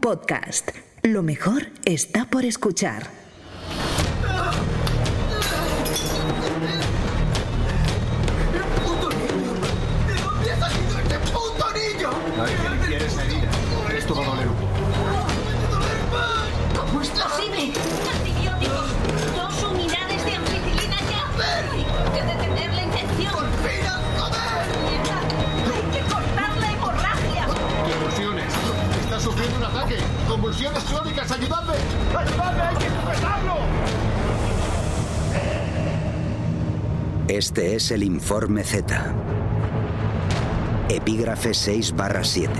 Podcast. Lo mejor está por escuchar. Este es el informe Z. Epígrafe 6 barra 7.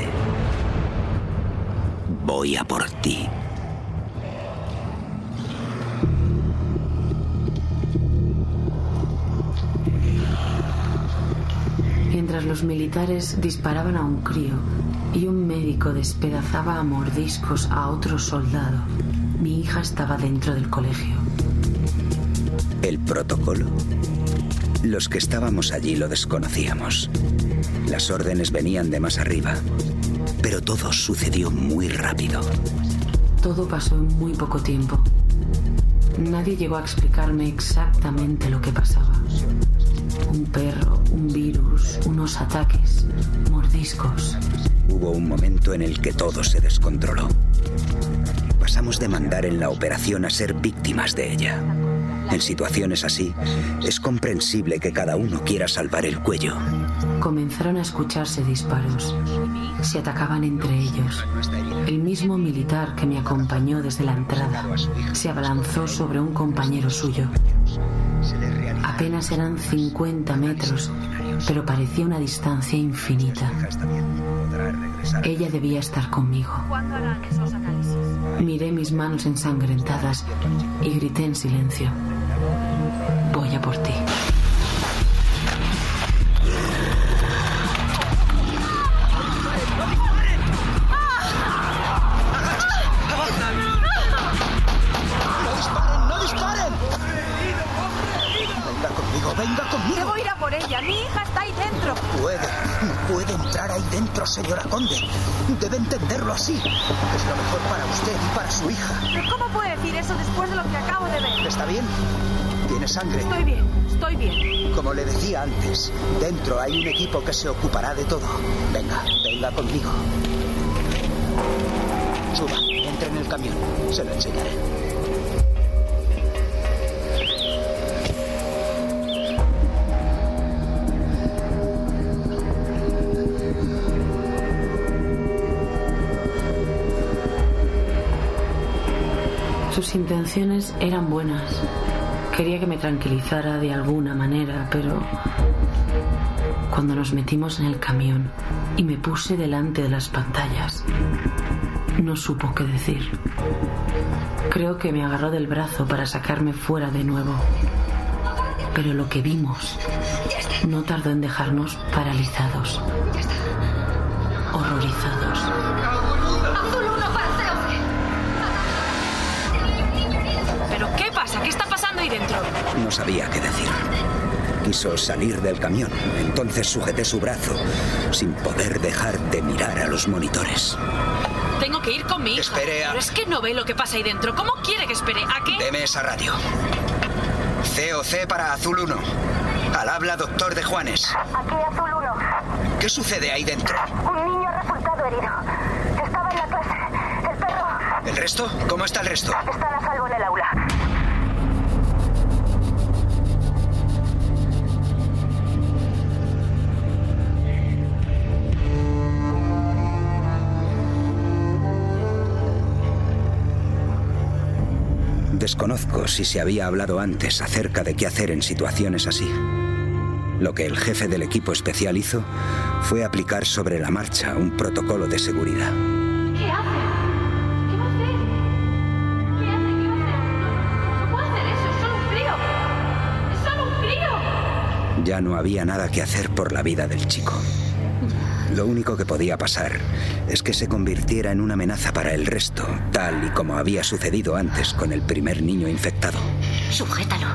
Voy a por ti. Mientras los militares disparaban a un crío y un médico despedazaba a mordiscos a otro soldado, mi hija estaba dentro del colegio. El protocolo. Los que estábamos allí lo desconocíamos. Las órdenes venían de más arriba. Pero todo sucedió muy rápido. Todo pasó en muy poco tiempo. Nadie llegó a explicarme exactamente lo que pasaba. Un perro, un virus, unos ataques, mordiscos. Hubo un momento en el que todo se descontroló. Pasamos de mandar en la operación a ser víctimas de ella. En situaciones así, es comprensible que cada uno quiera salvar el cuello. Comenzaron a escucharse disparos. Se atacaban entre ellos. El mismo militar que me acompañó desde la entrada se abalanzó sobre un compañero suyo. Apenas eran 50 metros, pero parecía una distancia infinita. Ella debía estar conmigo. Miré mis manos ensangrentadas y grité en silencio. Voy a por ti. Eso después de lo que acabo de ver? ¿Está bien? Tiene sangre. Estoy bien, estoy bien. Como le decía antes, dentro hay un equipo que se ocupará de todo. Venga, venga conmigo. Suba, entre en el camión. Se lo enseñaré. Sus intenciones eran buenas. Quería que me tranquilizara de alguna manera, pero cuando nos metimos en el camión y me puse delante de las pantallas, no supo qué decir. Creo que me agarró del brazo para sacarme fuera de nuevo. Pero lo que vimos no tardó en dejarnos paralizados, sabía qué decir. Quiso salir del camión, entonces sujeté su brazo, sin poder dejar de mirar a los monitores. Tengo que ir con mi hija. Espere a- Pero es que no ve lo que pasa ahí dentro. ¿Cómo quiere que espere? ¿A qué? Deme esa radio. COC para Azul 1. Al habla doctor de Juanes. Aquí Azul 1. ¿Qué sucede ahí dentro? Un niño ha resultado herido. Estaba en la clase. El perro ¿El resto? ¿Cómo está el resto? está a salvo en el aula. Desconozco si se había hablado antes acerca de qué hacer en situaciones así. Lo que el jefe del equipo especial hizo fue aplicar sobre la marcha un protocolo de seguridad. ¿Qué hace? ¿Qué va a hacer? ¿Qué hace? ¿Qué va a hacer? No puede hacer eso. Es solo un crío. Es solo un crío. Ya no había nada que hacer por la vida del chico. Lo único que podía pasar es que se convirtiera en una amenaza para el resto, tal y como había sucedido antes con el primer niño infectado. Sujétalo.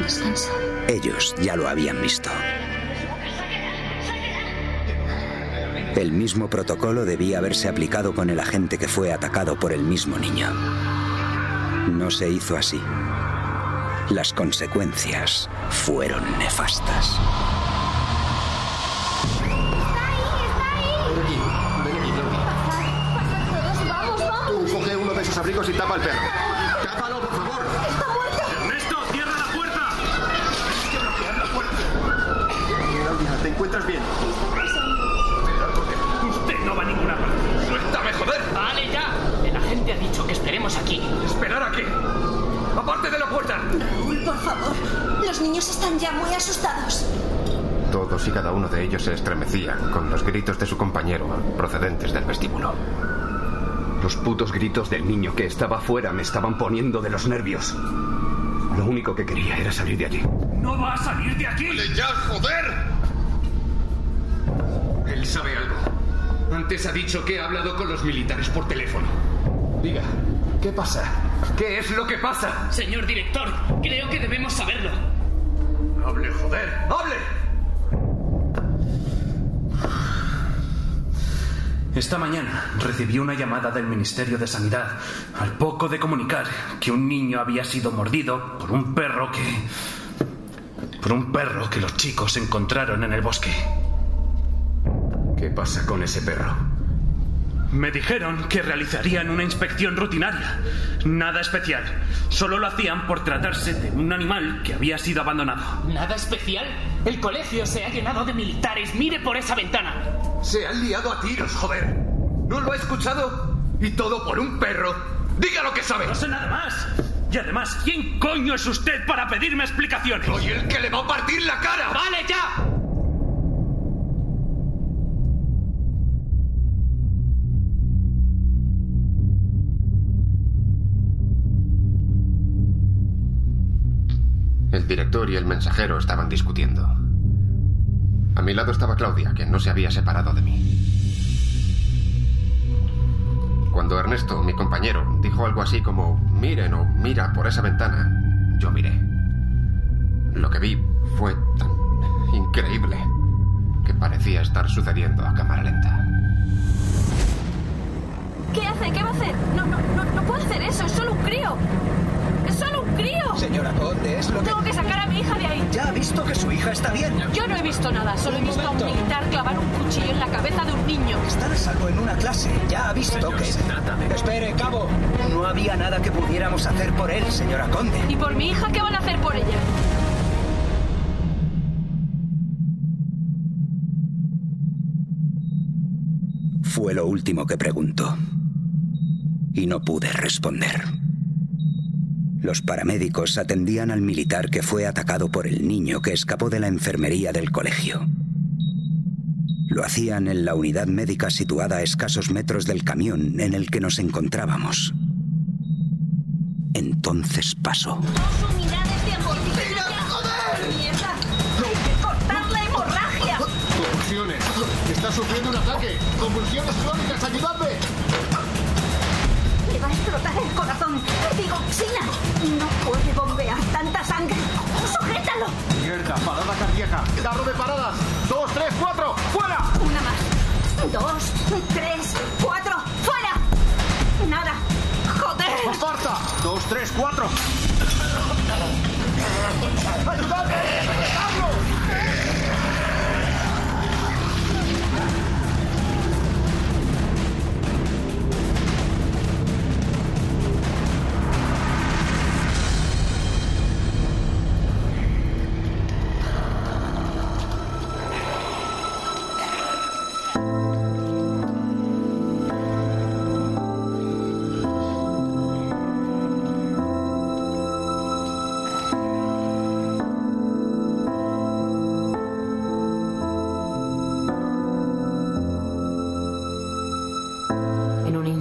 Descansa. Ellos ya lo habían visto. El mismo protocolo debía haberse aplicado con el agente que fue atacado por el mismo niño. No se hizo así. Las consecuencias fueron nefastas. Ven aquí, ven aquí, Claudia. Vamos, vamos. Tú coge uno de esos abrigos y tapa al perro. ¡Tápalo, por favor! ¡Ernesto, cierra la puerta! Claudia, ¿te encuentras bien? Usted no va a ninguna parte. ¡Suéltame, joder! ¡Vale, ya! El agente ha dicho que esperemos aquí. ¿Esperar a qué? ¡Aparte de la puerta! Los niños están ya muy asustados. Todos y cada uno de ellos se estremecían con los gritos de su compañero procedentes del vestíbulo. Los putos gritos del niño que estaba afuera me estaban poniendo de los nervios. Lo único que quería era salir de allí. ¡No va a salir de aquí! ¡Ya, joder! Él sabe algo. Antes ha dicho que ha hablado con los militares por teléfono. Diga, ¿qué pasa? ¿Qué es lo que pasa? Señor director, creo que debemos saberlo. ¡Hable, joder! ¡Hable! Esta mañana recibí una llamada del Ministerio de Sanidad al poco de comunicar que un niño había sido mordido por un perro que... por un perro que los chicos encontraron en el bosque. ¿Qué pasa con ese perro? Me dijeron que realizarían una inspección rutinaria. Nada especial. Solo lo hacían por tratarse de un animal que había sido abandonado. ¿Nada especial? El colegio se ha llenado de militares. Mire por esa ventana. Se han liado a tiros, joder. ¿No lo ha escuchado? Y todo por un perro. Diga lo que sabe. No sé nada más. Y además, ¿quién coño es usted para pedirme explicaciones? Soy el que le va a partir la cara. ¡Vale, ya! El director y el mensajero estaban discutiendo. A mi lado estaba Claudia, que no se había separado de mí. Cuando Ernesto, mi compañero, dijo algo así como miren o mira por esa ventana, yo miré. Lo que vi fue tan increíble que parecía estar sucediendo a cámara lenta. ¿Qué hace? ¿Qué va a hacer? No, no, no, no hacer eso. Es solo un crío. ¡Es solo un crío! Señora Conde, es lo que... Tengo que sacar a mi hija de ahí. Ya ha visto que su hija está bien. Yo no he visto nada. Solo he visto a un militar clavar un cuchillo en la cabeza de un niño. Están a salvo en una clase. Ya ha visto que... se trata de- Espere, cabo. No había nada que pudiéramos hacer por él, señora Conde. ¿Y por mi hija qué van a hacer por ella? Fue lo último que preguntó. Y no pude responder. Los paramédicos atendían al militar que fue atacado por el niño que escapó de la enfermería del colegio. Lo hacían en la unidad médica situada a escasos metros del camión en el que nos encontrábamos. Entonces pasó. Dos unidades de ambulancia. ¡Mierda! ¡Hay que cortar la hemorragia! Convulsiones. Está sufriendo un ataque. Convulsiones crónicas. ¡Ayudadme! Explotar el corazón. Digoxina. No puede bombear tanta sangre. ¡Sujétalo! Mierda, parada cardíaca. Carro de paradas. Dos, tres, cuatro. ¡Fuera! Una más. Dos, tres, cuatro. ¡Fuera! Nada. ¡Joder! ¡Aparta! Dos, tres, cuatro. ¡Ayudadme!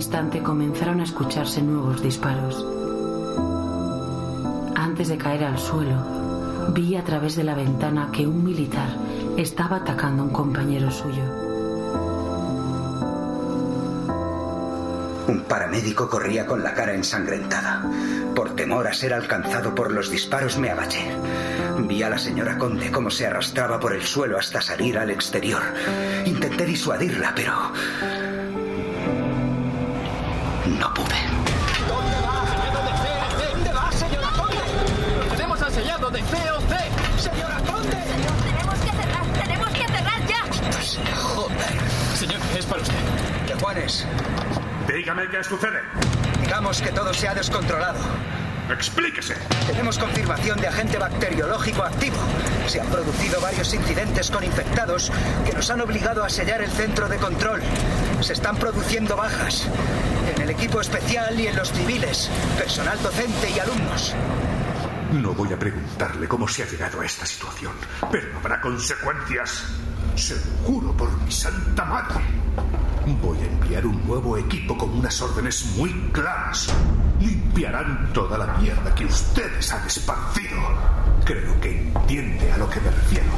Instante comenzaron a escucharse nuevos disparos. Antes de caer al suelo, vi a través de la ventana que un militar estaba atacando a un compañero suyo. Un paramédico corría con la cara ensangrentada. Por temor a ser alcanzado por los disparos me agaché. Vi a la señora Conde cómo se arrastraba por el suelo hasta salir al exterior. Intenté disuadirla, pero... No pude. ¿Dónde va, señora Conde? Tenemos al sellado de COC. ¡Señora Conde! Tenemos que cerrar, tenemos que cerrar ya. Joder. Señor, es para usted. ¿Qué Juanes? Dígame qué sucede. Digamos que todo se ha descontrolado. Explíquese. Tenemos confirmación de agente bacteriológico activo. Se han producido varios incidentes con infectados que nos han obligado a sellar el centro de control. Se están produciendo bajas en el equipo especial y en los civiles, personal docente y alumnos. No voy a preguntarle cómo se ha llegado a esta situación, pero habrá consecuencias. Se lo juro por mi santa madre. Voy a enviar un nuevo equipo con unas órdenes muy claras. Limpiarán toda la mierda que ustedes han esparcido. Creo que entiende a lo que me refiero.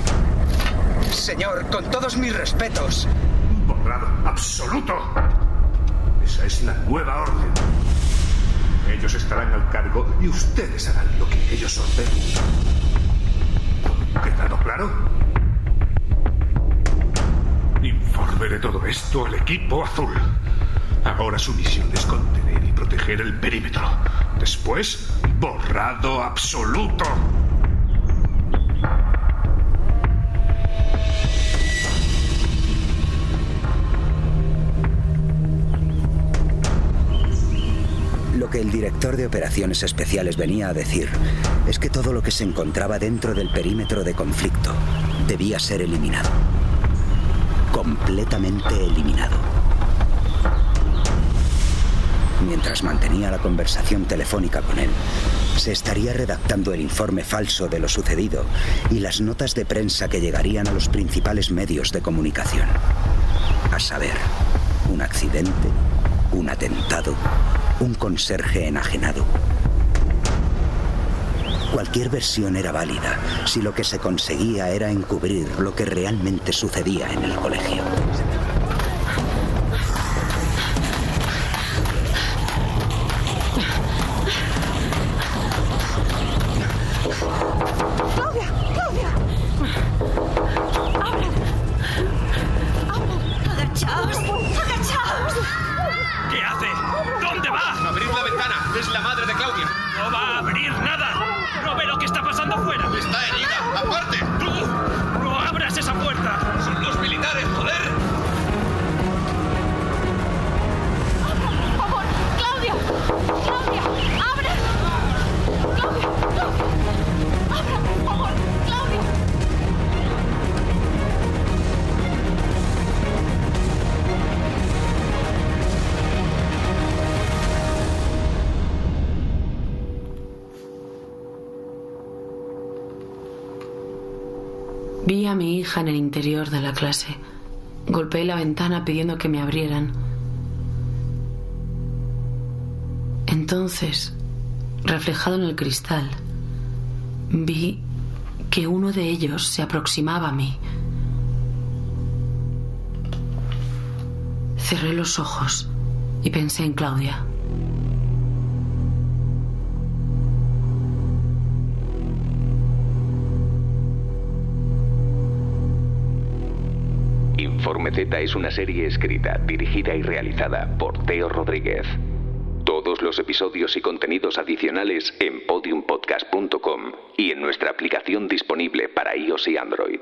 Señor, con todos mis respetos. Borrado absoluto. Esa es la nueva orden. Ellos estarán al cargo y ustedes harán lo que ellos ordenen. ¿Quedado claro? Informe de todo esto al equipo azul. Ahora su misión es contener y proteger el perímetro. Después, borrado absoluto. Lo que el director de operaciones especiales venía a decir es que todo lo que se encontraba dentro del perímetro de conflicto debía ser eliminado. Completamente eliminado. Mientras mantenía la conversación telefónica con él, se estaría redactando el informe falso de lo sucedido y las notas de prensa que llegarían a los principales medios de comunicación. A saber, un accidente, un atentado, un conserje enajenado. Cualquier versión era válida si lo que se conseguía era encubrir lo que realmente sucedía en el colegio. Vi a mi hija en el interior de la clase. Golpeé la ventana pidiendo que me abrieran. Entonces, reflejado en el cristal, vi que uno de ellos se aproximaba a mí. Cerré los ojos y pensé en Claudia. Informe Z es una serie escrita, dirigida y realizada por Teo Rodríguez. Todos los episodios y contenidos adicionales en podiumpodcast.com y en nuestra aplicación disponible para iOS y Android.